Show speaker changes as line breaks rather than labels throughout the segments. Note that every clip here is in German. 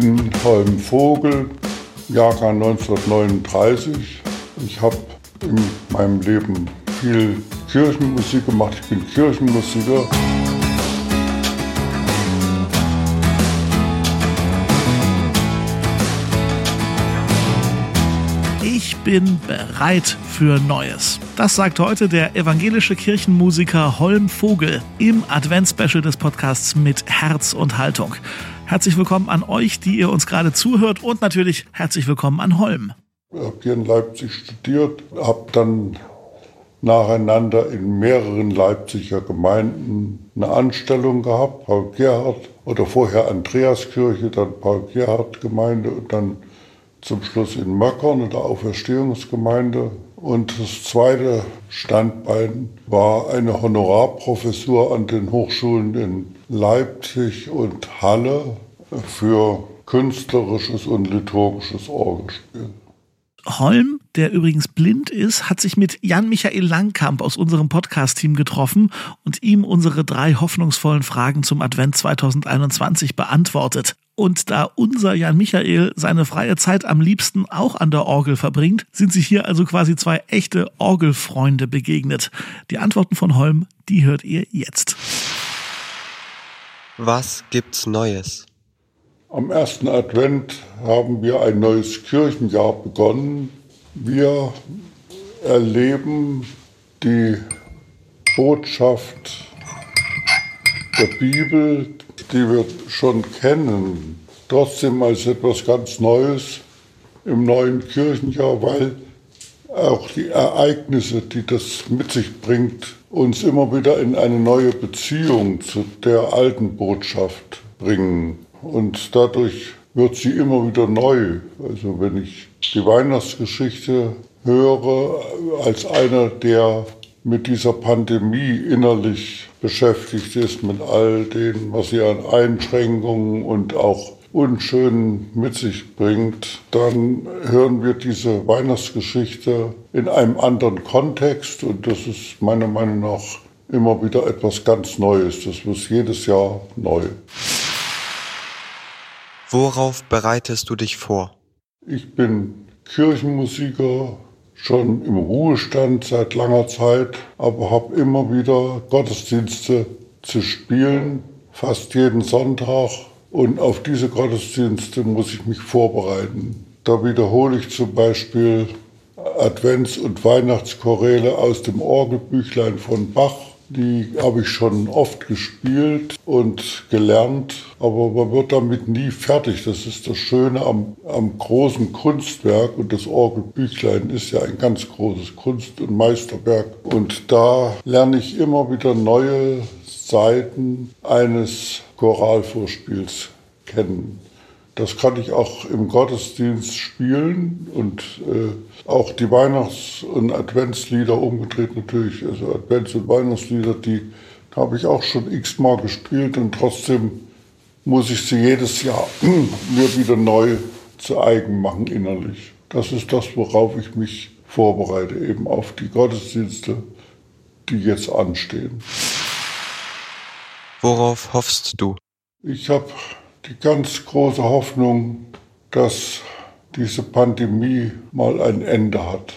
bin Holm Vogel, Jahrgang 1939. Ich habe in meinem Leben viel Kirchenmusik gemacht. Ich bin Kirchenmusiker.
Ich bin bereit für Neues. Das sagt heute der evangelische Kirchenmusiker Holm Vogel im Adventspecial des Podcasts mit Herz und Haltung. Herzlich willkommen an euch, die ihr uns gerade zuhört und natürlich herzlich willkommen an Holm.
Ich habe hier in Leipzig studiert, habe dann nacheinander in mehreren Leipziger Gemeinden eine Anstellung gehabt, Paul Gerhardt oder vorher Andreaskirche, dann Paul Gerhardt Gemeinde und dann zum Schluss in Möckern in der Auferstehungsgemeinde. Und das zweite Standbein war eine Honorarprofessur an den Hochschulen in Leipzig und Halle für künstlerisches und liturgisches Orgelspiel.
Holm, der übrigens blind ist, hat sich mit Jan-Michael Langkamp aus unserem Podcast-Team getroffen und ihm unsere drei hoffnungsvollen Fragen zum Advent 2021 beantwortet. Und da unser Jan Michael seine freie Zeit am liebsten auch an der Orgel verbringt, sind sich hier also quasi zwei echte Orgelfreunde begegnet. Die Antworten von Holm, die hört ihr jetzt.
Was gibt's Neues?
Am ersten Advent haben wir ein neues Kirchenjahr begonnen. Wir erleben die Botschaft der Bibel, die wir schon kennen, trotzdem als etwas ganz Neues im neuen Kirchenjahr, weil auch die Ereignisse, die das mit sich bringt, uns immer wieder in eine neue Beziehung zu der alten Botschaft bringen. Und dadurch wird sie immer wieder neu. Also wenn ich die Weihnachtsgeschichte höre, als einer, der mit dieser Pandemie innerlich beschäftigt ist, mit all dem, was sie an Einschränkungen und auch Unschönen mit sich bringt, dann hören wir diese Weihnachtsgeschichte in einem anderen Kontext und das ist meiner Meinung nach immer wieder etwas ganz Neues. Das ist jedes Jahr neu.
Worauf bereitest du dich vor?
Ich bin Kirchenmusiker, schon im Ruhestand seit langer Zeit, aber habe immer wieder Gottesdienste zu spielen, fast jeden Sonntag. Und auf diese Gottesdienste muss ich mich vorbereiten. Da wiederhole ich zum Beispiel Advents- und Weihnachtschoräle aus dem Orgelbüchlein von Bach die habe ich schon oft gespielt und gelernt, aber man wird damit nie fertig. Das ist das Schöne am, am großen Kunstwerk und das Orgelbüchlein ist ja ein ganz großes Kunst- und Meisterwerk. Und da lerne ich immer wieder neue Seiten eines Choralvorspiels kennen. Das kann ich auch im Gottesdienst spielen und äh, auch die Weihnachts- und Adventslieder umgedreht natürlich. Also Advents- und Weihnachtslieder, die habe ich auch schon x-mal gespielt und trotzdem muss ich sie jedes Jahr mir wieder neu zu eigen machen innerlich. Das ist das, worauf ich mich vorbereite, eben auf die Gottesdienste, die jetzt anstehen.
Worauf hoffst du?
Ich habe die ganz große Hoffnung, dass diese Pandemie mal ein Ende hat.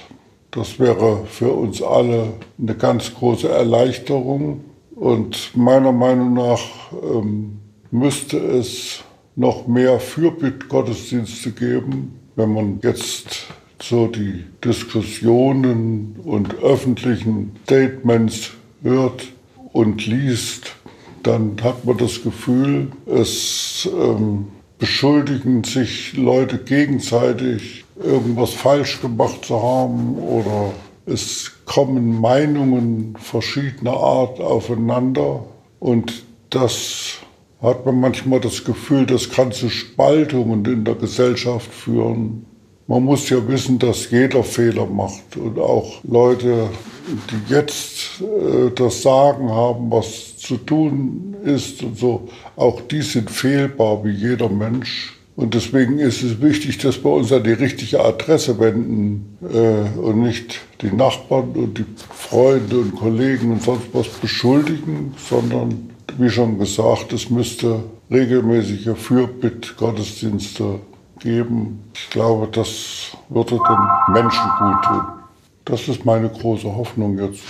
Das wäre für uns alle eine ganz große Erleichterung. Und meiner Meinung nach ähm, müsste es noch mehr Fürbittgottesdienste geben, wenn man jetzt so die Diskussionen und öffentlichen Statements hört und liest, dann hat man das Gefühl, es ähm, beschuldigen sich Leute gegenseitig, irgendwas falsch gemacht zu haben oder es kommen Meinungen verschiedener Art aufeinander und das hat man manchmal das Gefühl, das kann zu Spaltungen in der Gesellschaft führen. Man muss ja wissen, dass jeder Fehler macht und auch Leute, die jetzt äh, das Sagen haben, was zu tun ist und so, auch die sind fehlbar wie jeder Mensch. Und deswegen ist es wichtig, dass wir uns an die richtige Adresse wenden äh, und nicht die Nachbarn und die Freunde und Kollegen und sonst was beschuldigen, sondern wie schon gesagt, es müsste regelmäßige Fürbitt-Gottesdienste geben. Ich glaube, das würde den Menschen gut tun. Das ist meine große Hoffnung jetzt.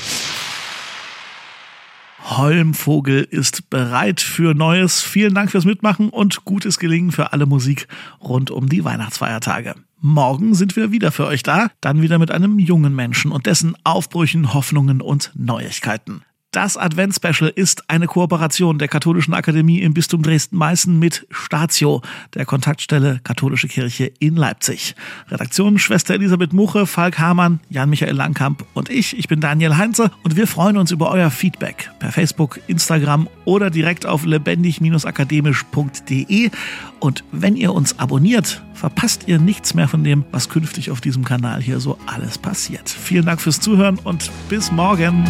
Holmvogel ist bereit für Neues. Vielen Dank fürs Mitmachen und gutes Gelingen für alle Musik rund um die Weihnachtsfeiertage. Morgen sind wir wieder für euch da, dann wieder mit einem jungen Menschen und dessen Aufbrüchen, Hoffnungen und Neuigkeiten. Das Advent-Special ist eine Kooperation der Katholischen Akademie im Bistum Dresden-Meißen mit Statio, der Kontaktstelle Katholische Kirche in Leipzig. Redaktion Schwester Elisabeth Muche, Falk Hamann, Jan-Michael Langkamp und ich. Ich bin Daniel Heinze und wir freuen uns über euer Feedback per Facebook, Instagram oder direkt auf lebendig-akademisch.de. Und wenn ihr uns abonniert, verpasst ihr nichts mehr von dem, was künftig auf diesem Kanal hier so alles passiert. Vielen Dank fürs Zuhören und bis morgen.